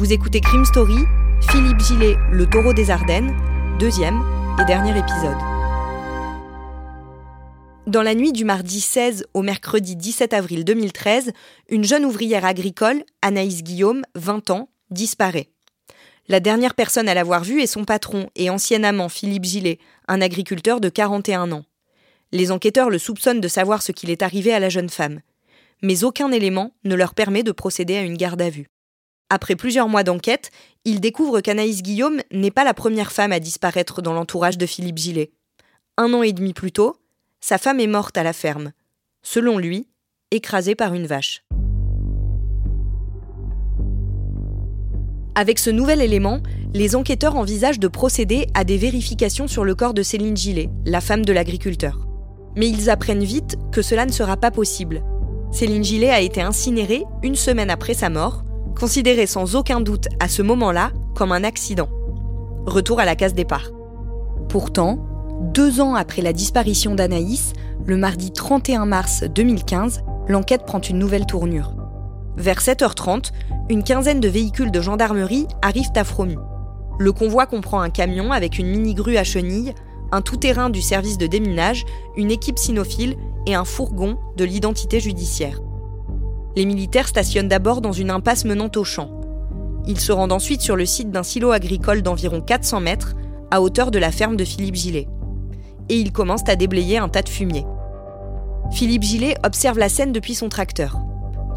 Vous écoutez Crime Story, Philippe Gillet, le taureau des Ardennes, deuxième et dernier épisode. Dans la nuit du mardi 16 au mercredi 17 avril 2013, une jeune ouvrière agricole, Anaïs Guillaume, 20 ans, disparaît. La dernière personne à l'avoir vue est son patron et ancien amant Philippe Gillet, un agriculteur de 41 ans. Les enquêteurs le soupçonnent de savoir ce qu'il est arrivé à la jeune femme. Mais aucun élément ne leur permet de procéder à une garde à vue. Après plusieurs mois d'enquête, ils découvrent qu'Anaïs Guillaume n'est pas la première femme à disparaître dans l'entourage de Philippe Gillet. Un an et demi plus tôt, sa femme est morte à la ferme. Selon lui, écrasée par une vache. Avec ce nouvel élément, les enquêteurs envisagent de procéder à des vérifications sur le corps de Céline Gillet, la femme de l'agriculteur. Mais ils apprennent vite que cela ne sera pas possible. Céline Gillet a été incinérée une semaine après sa mort, considérée sans aucun doute à ce moment-là comme un accident. Retour à la case départ. Pourtant, deux ans après la disparition d'Anaïs, le mardi 31 mars 2015, l'enquête prend une nouvelle tournure. Vers 7h30, une quinzaine de véhicules de gendarmerie arrivent à Fromy. Le convoi comprend un camion avec une mini-grue à chenilles, un tout-terrain du service de déminage, une équipe cynophile et un fourgon de l'identité judiciaire. Les militaires stationnent d'abord dans une impasse menant au champ. Ils se rendent ensuite sur le site d'un silo agricole d'environ 400 mètres, à hauteur de la ferme de Philippe Gillet. Et ils commencent à déblayer un tas de fumier. Philippe Gillet observe la scène depuis son tracteur.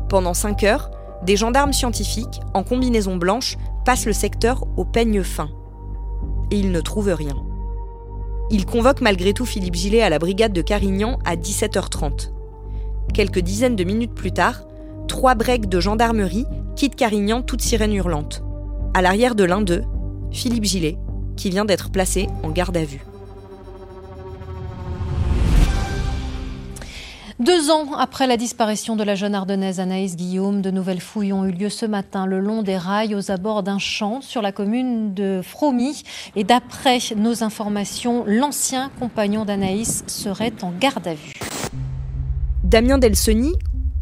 Pendant 5 heures, des gendarmes scientifiques, en combinaison blanche, passent le secteur au peigne fin. Et ils ne trouvent rien. Ils convoquent malgré tout Philippe Gillet à la brigade de Carignan à 17h30. Quelques dizaines de minutes plus tard, trois breaks de gendarmerie quittent Carignan toute sirène hurlante. À l'arrière de l'un d'eux, Philippe Gillet, qui vient d'être placé en garde à vue. Deux ans après la disparition de la jeune ardennaise Anaïs Guillaume, de nouvelles fouilles ont eu lieu ce matin le long des rails aux abords d'un champ sur la commune de Fromy. Et d'après nos informations, l'ancien compagnon d'Anaïs serait en garde à vue. Damien Delsoni,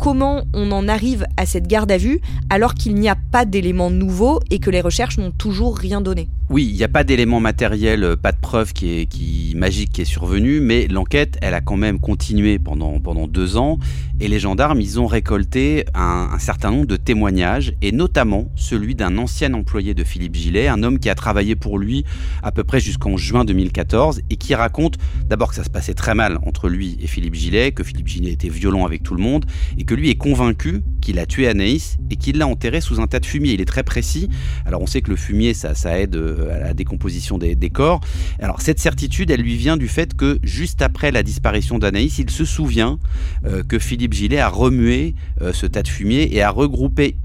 comment on en arrive à cette garde à vue alors qu'il n'y a pas d'éléments nouveaux et que les recherches n'ont toujours rien donné. Oui, il n'y a pas d'éléments matériels, euh, pas de preuve qui est qui, magique qui est survenue, mais l'enquête, elle a quand même continué pendant, pendant deux ans et les gendarmes, ils ont récolté un, un certain nombre de témoignages et notamment celui d'un ancien employé de Philippe Gillet, un homme qui a travaillé pour lui à peu près jusqu'en juin 2014 et qui raconte d'abord que ça se passait très mal entre lui et Philippe Gillet, que Philippe Gillet était violent avec tout le monde et que lui est convaincu qu'il a tué Anaïs et qu'il l'a enterré sous un tas de fumier. Il est très précis. Alors on sait que le fumier, ça, aide euh, à la décomposition des, des, corps. Alors cette certitude, elle lui vient du fait que juste après la disparition d'Anaïs, il se souvient euh, que Philippe Gillet a remué euh, ce tas de fumier et a regroupé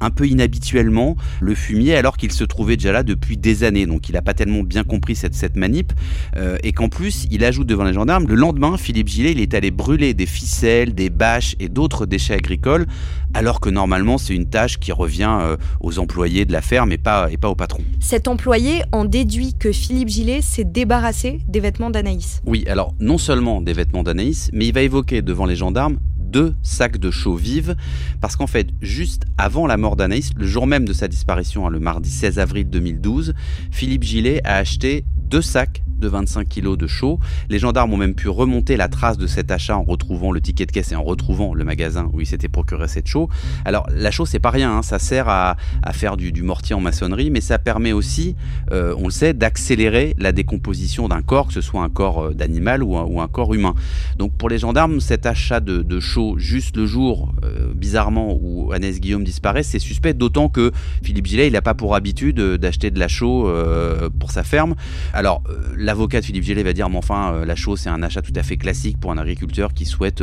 un peu inhabituellement le fumier alors qu'il se trouvait déjà là depuis des années. Donc il n'a pas tellement bien compris cette, cette manip. Euh, et qu'en plus, il ajoute devant les gendarmes, le lendemain, Philippe Gillet, il est allé brûler des ficelles, des bâches et d'autres déchets agricoles, alors que normalement c'est une tâche qui revient euh, aux employés de la ferme et pas, et pas au patron. Cet employé en déduit que Philippe Gillet s'est débarrassé des vêtements d'Anaïs. Oui, alors non seulement des vêtements d'Anaïs, mais il va évoquer devant les gendarmes deux sacs de chaux vives, parce qu'en fait, juste avant la mort d'Anaïs, le jour même de sa disparition, hein, le mardi 16 avril 2012, Philippe Gillet a acheté deux sacs de 25 kilos de chaux. Les gendarmes ont même pu remonter la trace de cet achat en retrouvant le ticket de caisse et en retrouvant le magasin où il s'était procuré cette chaux. Alors la chaux, c'est pas rien, hein, ça sert à, à faire du, mortier en maçonnerie, mais ça permet aussi, euh, on le sait, d'accélérer la décomposition d'un corps, que ce soit un corps d'animal ou, un corps humain. Donc pour les gendarmes, cet achat de chaux juste le jour, euh, bizarrement, où Annès Guillaume disparaît, c'est suspect, d'autant que Philippe Gillet, il n'a pas pour habitude d'acheter de la chaux euh, pour sa ferme. Alors, euh, l'avocat de Philippe Gillet va dire, mais enfin, la chose, c'est un achat tout à fait classique pour un agriculteur qui souhaite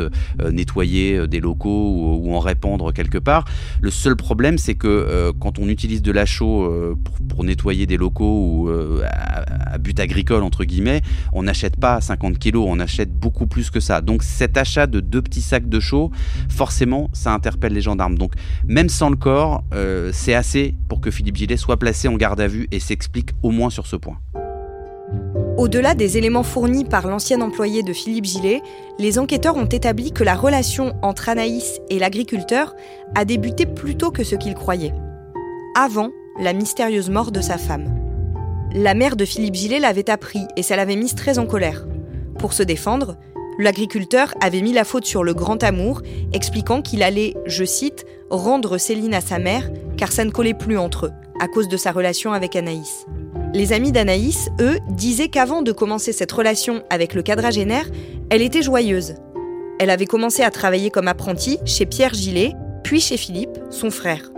nettoyer des locaux ou, en répandre quelque part. Le seul problème, c'est que quand on utilise de la chaux pour, nettoyer des locaux ou à, but agricole, entre guillemets, on n'achète pas 50 kilos, on achète beaucoup plus que ça. Donc, cet achat de deux petits sacs de forcément, ça interpelle les gendarmes. Donc, même sans le corps, c'est assez pour que Philippe Gillet soit placé en garde à vue et s'explique au moins sur ce point. Au-delà des éléments fournis par l'ancien employé de Philippe Gillet, les enquêteurs ont établi que la relation entre Anaïs et l'agriculteur a débuté plus tôt que ce qu'ils croyaient, avant la mystérieuse mort de sa femme. La mère de Philippe Gillet l'avait appris et ça l'avait mise très en colère. Pour se défendre, l'agriculteur avait mis la faute sur le grand amour, expliquant qu'il allait, je cite, rendre Céline à sa mère car ça ne collait plus entre eux, à cause de sa relation avec Anaïs. Les amis d'Anaïs, eux, disaient qu'avant de commencer cette relation avec le quadragénaire, elle était joyeuse. Elle avait commencé à travailler comme apprentie chez Pierre Gillet, puis chez Philippe, son frère.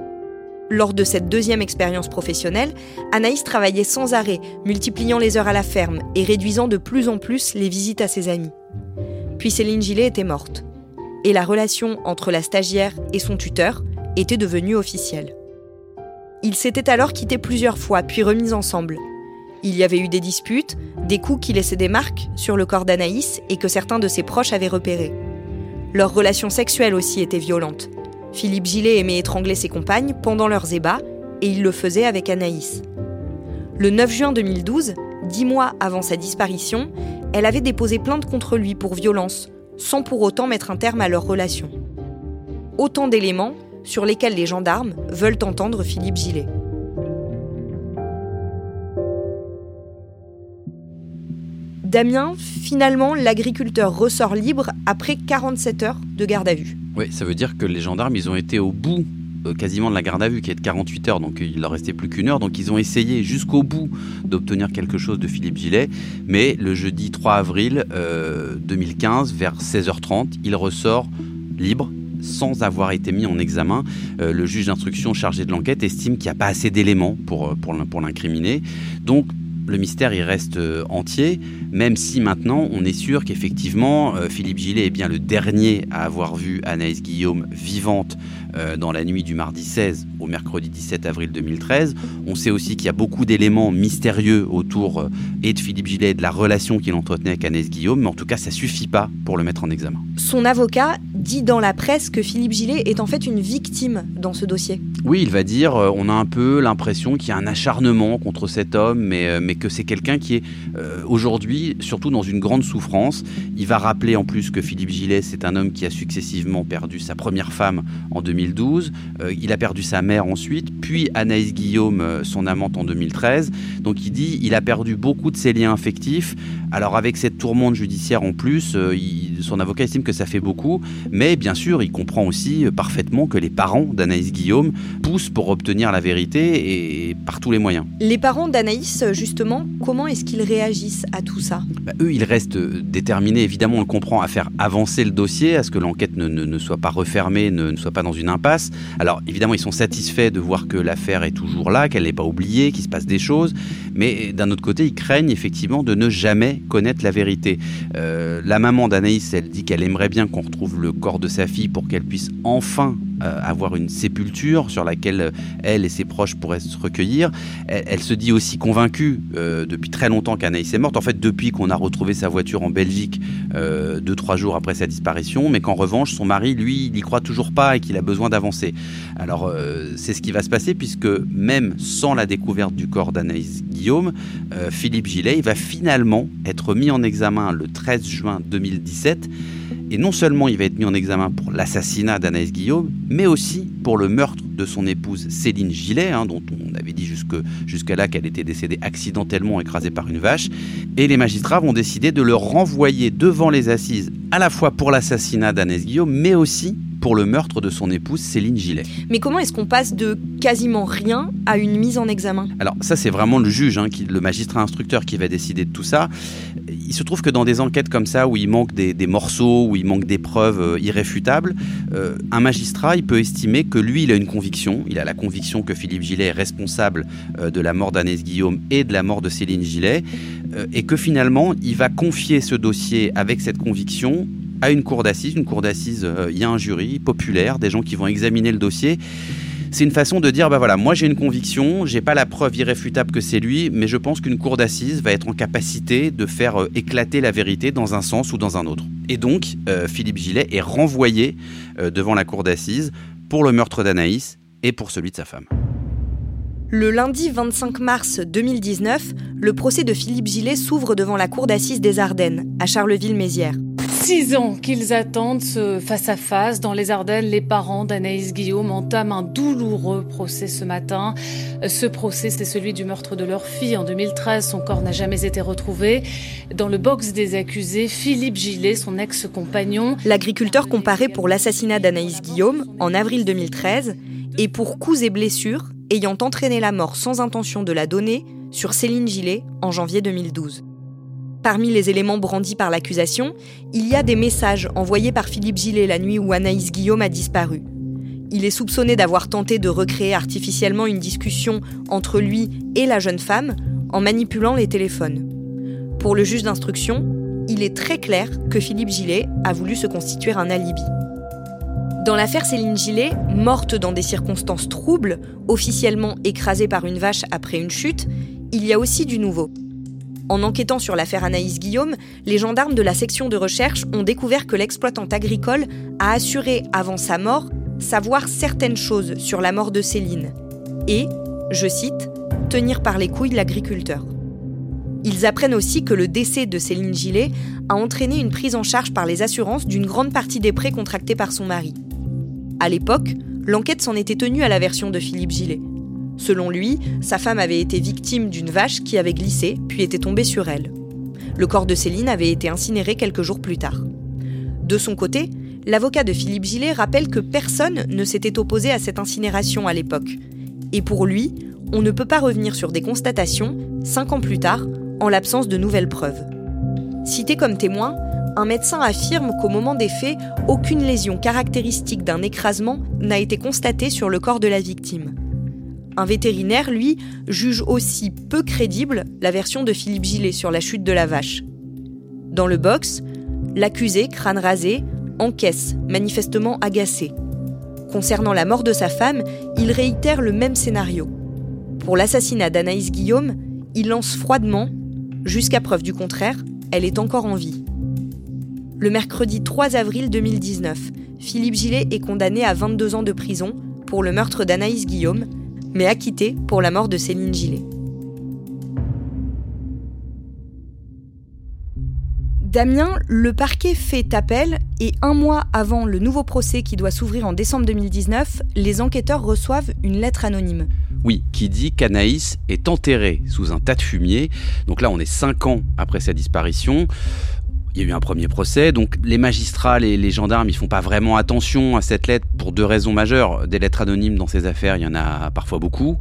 Lors de cette deuxième expérience professionnelle, Anaïs travaillait sans arrêt, multipliant les heures à la ferme et réduisant de plus en plus les visites à ses amis. Puis Céline Gillet était morte. Et la relation entre la stagiaire et son tuteur était devenue officielle. Ils s'étaient alors quittés plusieurs fois, puis remis ensemble. Il y avait eu des disputes, des coups qui laissaient des marques sur le corps d'Anaïs et que certains de ses proches avaient repérés. Leur relation sexuelle aussi était violente. Philippe Gillet aimait étrangler ses compagnes pendant leurs ébats et il le faisait avec Anaïs. Le 9 juin 2012, dix mois avant sa disparition, elle avait déposé plainte contre lui pour violence, sans pour autant mettre un terme à leur relation. Autant d'éléments sur lesquels les gendarmes veulent entendre Philippe Gillet. Damien, finalement, l'agriculteur ressort libre après 47 heures de garde à vue. Oui, ça veut dire que les gendarmes, ils ont été au bout quasiment de la garde à vue qui est de 48 heures, donc il leur restait plus qu'une heure. Donc ils ont essayé jusqu'au bout d'obtenir quelque chose de Philippe Gillet. Mais le jeudi 3 avril 2015, euh, vers 16h30, il ressort libre sans avoir été mis en examen. Euh, le juge d'instruction chargé de l'enquête estime qu'il n'y a pas assez d'éléments pour, pour, pour l'incriminer. Donc le mystère il reste euh, entier, même si maintenant on est sûr qu'effectivement euh, Philippe Gillet est bien le dernier à avoir vu Anaïs Guillaume vivante euh, dans la nuit du mardi 16 au mercredi 17 avril 2013. On sait aussi qu'il y a beaucoup d'éléments mystérieux autour et de Philippe Gillet et de la relation qu'il entretenait avec Anaïs Guillaume, mais en tout cas ça suffit pas pour le mettre en examen. Son avocat dit dans la presse que Philippe Gillet est en fait une victime dans ce dossier. Oui, il va dire, on a un peu l'impression qu'il y a un acharnement contre cet homme, mais, mais que c'est quelqu'un qui est euh, aujourd'hui surtout dans une grande souffrance. Il va rappeler en plus que Philippe Gillet, c'est un homme qui a successivement perdu sa première femme en 2012, euh, il a perdu sa mère ensuite, puis Anaïs Guillaume, euh, son amante en 2013. Donc il dit, il a perdu beaucoup de ses liens affectifs. Alors avec cette tourmente judiciaire en plus, son avocat estime que ça fait beaucoup, mais bien sûr, il comprend aussi parfaitement que les parents d'Anaïs Guillaume poussent pour obtenir la vérité et par tous les moyens. Les parents d'Anaïs, justement, comment est-ce qu'ils réagissent à tout ça? Bah, Eux, ils restent déterminés, évidemment, on le comprend, à faire avancer le dossier, à ce que l'enquête ne, soit pas refermée, ne, soit pas dans une impasse. Alors, évidemment, ils sont satisfaits de voir que l'affaire est toujours là, qu'elle n'est pas oubliée, qu'il se passe des choses, mais d'un autre côté, ils craignent effectivement de ne jamais connaître la vérité. Euh, la maman d'Anaïs, elle dit qu'elle aimerait bien qu'on retrouve le corps de sa fille pour qu'elle puisse enfin euh, avoir une sépulture sur laquelle euh, elle et ses proches pourraient se recueillir. Elle, se dit aussi convaincue euh, depuis très longtemps qu'Anaïs est morte. En fait, depuis qu'on a retrouvé sa voiture en Belgique deux trois jours après sa disparition, mais qu'en revanche son mari, lui, n'y croit toujours pas et qu'il a besoin d'avancer. Alors c'est ce qui va se passer puisque même sans la découverte du corps d'Anaïs Guillaume, Philippe Gillet va finalement être mis en examen le 13 juin 2017 et non seulement il va être mis en examen pour l'assassinat d'Anaïs Guillaume, mais aussi pour le meurtre de son épouse Céline Gillet, hein, dont on avait dit jusqu'à là qu'elle était décédée accidentellement écrasée par une vache. Et les magistrats vont décider de le renvoyer devant les assises, à la fois pour l'assassinat d'Anaïs Guillaume, mais aussi pour le meurtre de son épouse Céline Gillet. Mais comment est-ce qu'on passe de quasiment rien à une mise en examen? Alors ça c'est vraiment le juge, hein, qui, le magistrat instructeur qui va décider de tout ça. Il se trouve que dans des enquêtes comme ça où il manque des, morceaux, où il manque des preuves euh, irréfutables, euh, un magistrat il peut estimer que lui il a une conviction, il a la conviction que Philippe Gillet est responsable euh, de la mort d'Agnès Guillaume et de la mort de Céline Gillet, et que finalement il va confier ce dossier avec cette conviction à une cour d'assises. Une cour d'assises, il y a un jury populaire, des gens qui vont examiner le dossier c'est une façon de dire bah voilà, moi j'ai une conviction, j'ai pas la preuve irréfutable que c'est lui, mais je pense qu'une cour d'assises va être en capacité de faire euh, éclater la vérité dans un sens ou dans un autre. Et donc, euh, Philippe Gillet est renvoyé euh, devant la cour d'assises pour le meurtre d'Anaïs et pour celui de sa femme. Le lundi 25 mars 2019, le procès de Philippe Gillet s'ouvre devant la cour d'assises des Ardennes, à Charleville-Mézières six ans qu'ils attendent ce face-à-face. Dans les Ardennes, les parents d'Anaïs Guillaume entament un douloureux procès ce matin. Ce procès, c'est celui du meurtre de leur fille en 2013. Son corps n'a jamais été retrouvé. Dans le box des accusés, Philippe Gillet, son ex-compagnon. L'agriculteur comparé pour l'assassinat d'Anaïs Guillaume en avril 2013 et pour coups et blessures ayant entraîné la mort sans intention de la donner sur Céline Gillet en janvier 2012. Parmi les éléments brandis par l'accusation, il y a des messages envoyés par Philippe Gillet la nuit où Anaïs Guillaume a disparu. Il est soupçonné d'avoir tenté de recréer artificiellement une discussion entre lui et la jeune femme en manipulant les téléphones. Pour le juge d'instruction, il est très clair que Philippe Gillet a voulu se constituer un alibi. Dans l'affaire Céline Gillet, morte dans des circonstances troubles, officiellement écrasée par une vache après une chute, il y a aussi du nouveau. En enquêtant sur l'affaire Anaïs Guillaume, les gendarmes de la section de recherche ont découvert que l'exploitante agricole a assuré avant sa mort savoir certaines choses sur la mort de Céline et, je cite, tenir par les couilles l'agriculteur. Ils apprennent aussi que le décès de Céline Gillet a entraîné une prise en charge par les assurances d'une grande partie des prêts contractés par son mari. À l'époque, l'enquête s'en était tenue à la version de Philippe Gillet. Selon lui, sa femme avait été victime d'une vache qui avait glissé, puis était tombée sur elle. Le corps de Céline avait été incinéré quelques jours plus tard. De son côté, l'avocat de Philippe Gillet rappelle que personne ne s'était opposé à cette incinération à l'époque. Et pour lui, on ne peut pas revenir sur des constatations, cinq ans plus tard, en l'absence de nouvelles preuves. Cité comme témoin, un médecin affirme qu'au moment des faits, aucune lésion caractéristique d'un écrasement n'a été constatée sur le corps de la victime. Un vétérinaire, lui, juge aussi peu crédible la version de Philippe Gillet sur la chute de la vache. Dans le box, l'accusé, crâne rasé, encaisse, manifestement agacé. Concernant la mort de sa femme, il réitère le même scénario. Pour l'assassinat d'Anaïs Guillaume, il lance froidement Jusqu'à preuve du contraire, elle est encore en vie. Le mercredi 3 avril 2019, Philippe Gillet est condamné à 22 ans de prison pour le meurtre d'Anaïs Guillaume, mais acquitté pour la mort de Céline Gillet. Damien, le parquet fait appel et un mois avant le nouveau procès qui doit s'ouvrir en décembre 2019, les enquêteurs reçoivent une lettre anonyme. Oui, qui dit qu'Anaïs est enterrée sous un tas de fumier. Donc là, on est cinq ans après sa disparition. Il y a eu un premier procès, donc les magistrats, les, gendarmes, ils font pas vraiment attention à cette lettre pour deux raisons majeures. Des lettres anonymes dans ces affaires, il y en a parfois beaucoup.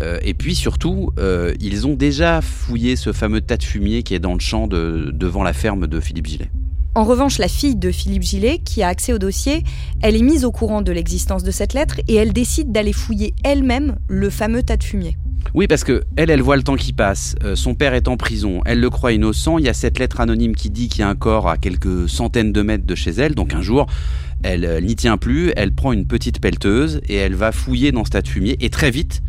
Euh, et puis surtout, euh, ils ont déjà fouillé ce fameux tas de fumier qui est dans le champ de, devant la ferme de Philippe Gillet. En revanche, la fille de Philippe Gillet, qui a accès au dossier, elle est mise au courant de l'existence de cette lettre et elle décide d'aller fouiller elle-même le fameux tas de fumier. Oui, parce que elle, voit le temps qui passe. Euh, son père est en prison. Elle le croit innocent. Il y a cette lettre anonyme qui dit qu'il y a un corps à quelques centaines de mètres de chez elle. Donc un jour, elle euh, n'y tient plus. Elle prend une petite pelleteuse et elle va fouiller dans ce tas de fumier. Et très vite,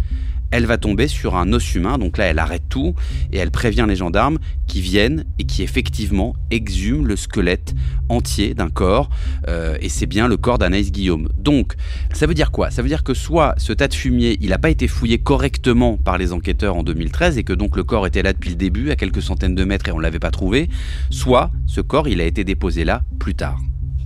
elle va tomber sur un os humain. Donc là, elle arrête tout et elle prévient les gendarmes qui viennent et qui effectivement exhument le squelette entier d'un corps. Euh, et c'est bien le corps d'Anaïs Guillaume. Donc, ça veut dire quoi? Ça veut dire que soit ce tas de fumier, il n'a pas été fouillé correctement par les enquêteurs en 2013 et que donc le corps était là depuis le début, à quelques centaines de mètres et on ne l'avait pas trouvé, soit ce corps, il a été déposé là plus tard.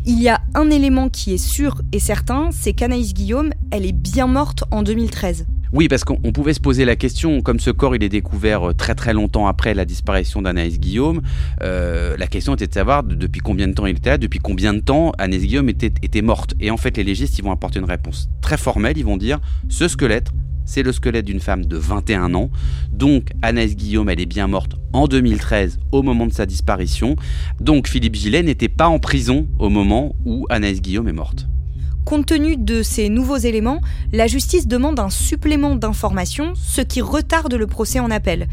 Il y a un élément qui est sûr et certain, c'est qu'Anaïs Guillaume, elle est bien morte en 2013. Oui, parce qu'on pouvait se poser la question, comme ce corps il est découvert euh, très très longtemps après la disparition d'Anaïs Guillaume, euh, la question était de savoir depuis combien de temps il était là, depuis combien de temps Anaïs Guillaume était, morte. Et en fait, les légistes, vont apporter une réponse très formelle, ils vont dire, ce squelette, c'est le squelette d'une femme de 21 ans. Donc Anaïs Guillaume, elle est bien morte en 2013 au moment de sa disparition. Donc Philippe Gillet n'était pas en prison au moment où Anaïs Guillaume est morte. Compte tenu de ces nouveaux éléments, la justice demande un supplément d'informations, ce qui retarde le procès en appel.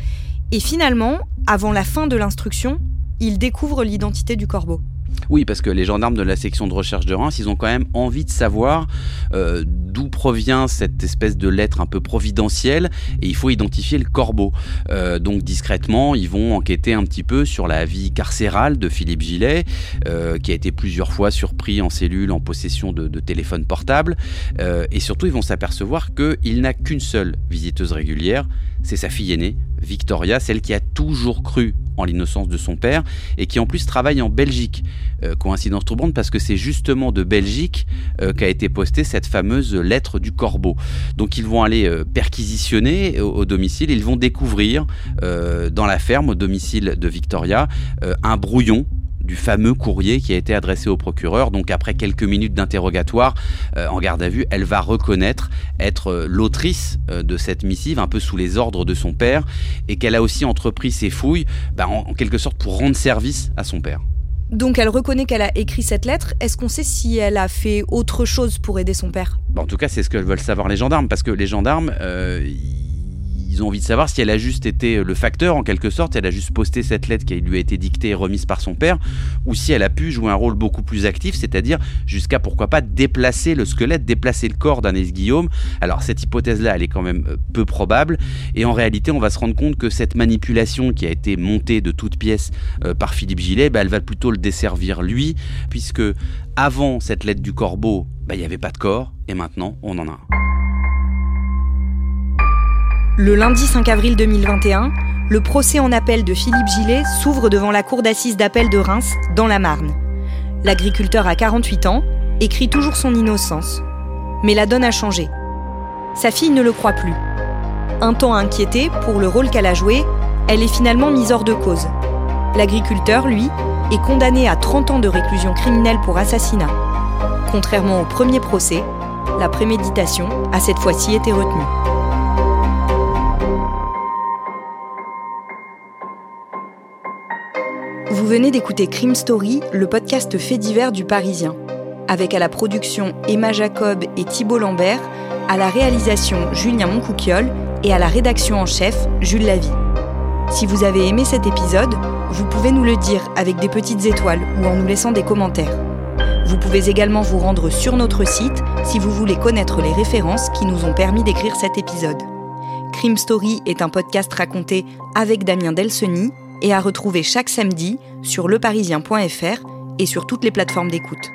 Et finalement, avant la fin de l'instruction, il découvre l'identité du corbeau. Oui, parce que les gendarmes de la section de recherche de Reims, ils ont quand même envie de savoir euh, d'où provient cette espèce de lettre un peu providentielle et il faut identifier le corbeau. Euh, donc discrètement, ils vont enquêter un petit peu sur la vie carcérale de Philippe Gillet, euh, qui a été plusieurs fois surpris en cellule en possession de, de téléphone portable. et surtout, ils vont s'apercevoir qu'il n'a qu'une seule visiteuse régulière, c'est sa fille aînée, Victoria, celle qui a toujours cru en l'innocence de son père et qui en plus travaille en Belgique. Euh, coïncidence troublante parce que c'est justement de Belgique euh, qu'a été postée cette fameuse lettre du corbeau. Donc ils vont aller euh, perquisitionner au, domicile, ils vont découvrir dans la ferme, au domicile de Victoria, un brouillon du fameux courrier qui a été adressé au procureur. Donc après quelques minutes d'interrogatoire euh, en garde à vue, elle va reconnaître être euh, l'autrice euh, de cette missive, un peu sous les ordres de son père, et qu'elle a aussi entrepris ses fouilles, bah, en, quelque sorte pour rendre service à son père. Donc elle reconnaît qu'elle a écrit cette lettre. Est-ce qu'on sait si elle a fait autre chose pour aider son père? En tout cas, c'est ce que veulent savoir les gendarmes, parce que les gendarmes, ils ont envie de savoir si elle a juste été le facteur en quelque sorte, elle a juste posté cette lettre qui lui a été dictée et remise par son père, ou si elle a pu jouer un rôle beaucoup plus actif, c'est-à-dire jusqu'à pourquoi pas déplacer le squelette, déplacer le corps d'Anès Guillaume. Alors cette hypothèse-là, elle est quand même euh, peu probable, et en réalité, on va se rendre compte que cette manipulation qui a été montée de toutes pièces euh, par Philippe Gillet, bah, elle va plutôt le desservir lui, puisque avant cette lettre du corbeau, bah, il n'y avait pas de corps, et maintenant on en a un. Le lundi 5 avril 2021, le procès en appel de Philippe Gillet s'ouvre devant la cour d'assises d'appel de Reims, dans la Marne. L'agriculteur a 48 ans, écrit toujours son innocence. Mais la donne a changé. Sa fille ne le croit plus. Un temps inquiétée pour le rôle qu'elle a joué, elle est finalement mise hors de cause. L'agriculteur, lui, est condamné à 30 ans de réclusion criminelle pour assassinat. Contrairement au premier procès, la préméditation a cette fois-ci été retenue. Venez d'écouter Crime Story, le podcast fait divers du Parisien, avec à la production Emma Jacob et Thibault Lambert, à la réalisation Julien Moncouquiole et à la rédaction en chef Jules Lavie. Si vous avez aimé cet épisode, vous pouvez nous le dire avec des petites étoiles ou en nous laissant des commentaires. Vous pouvez également vous rendre sur notre site si vous voulez connaître les références qui nous ont permis d'écrire cet épisode. Crime Story est un podcast raconté avec Damien Delseny et à retrouver chaque samedi sur leparisien.fr et sur toutes les plateformes d'écoute.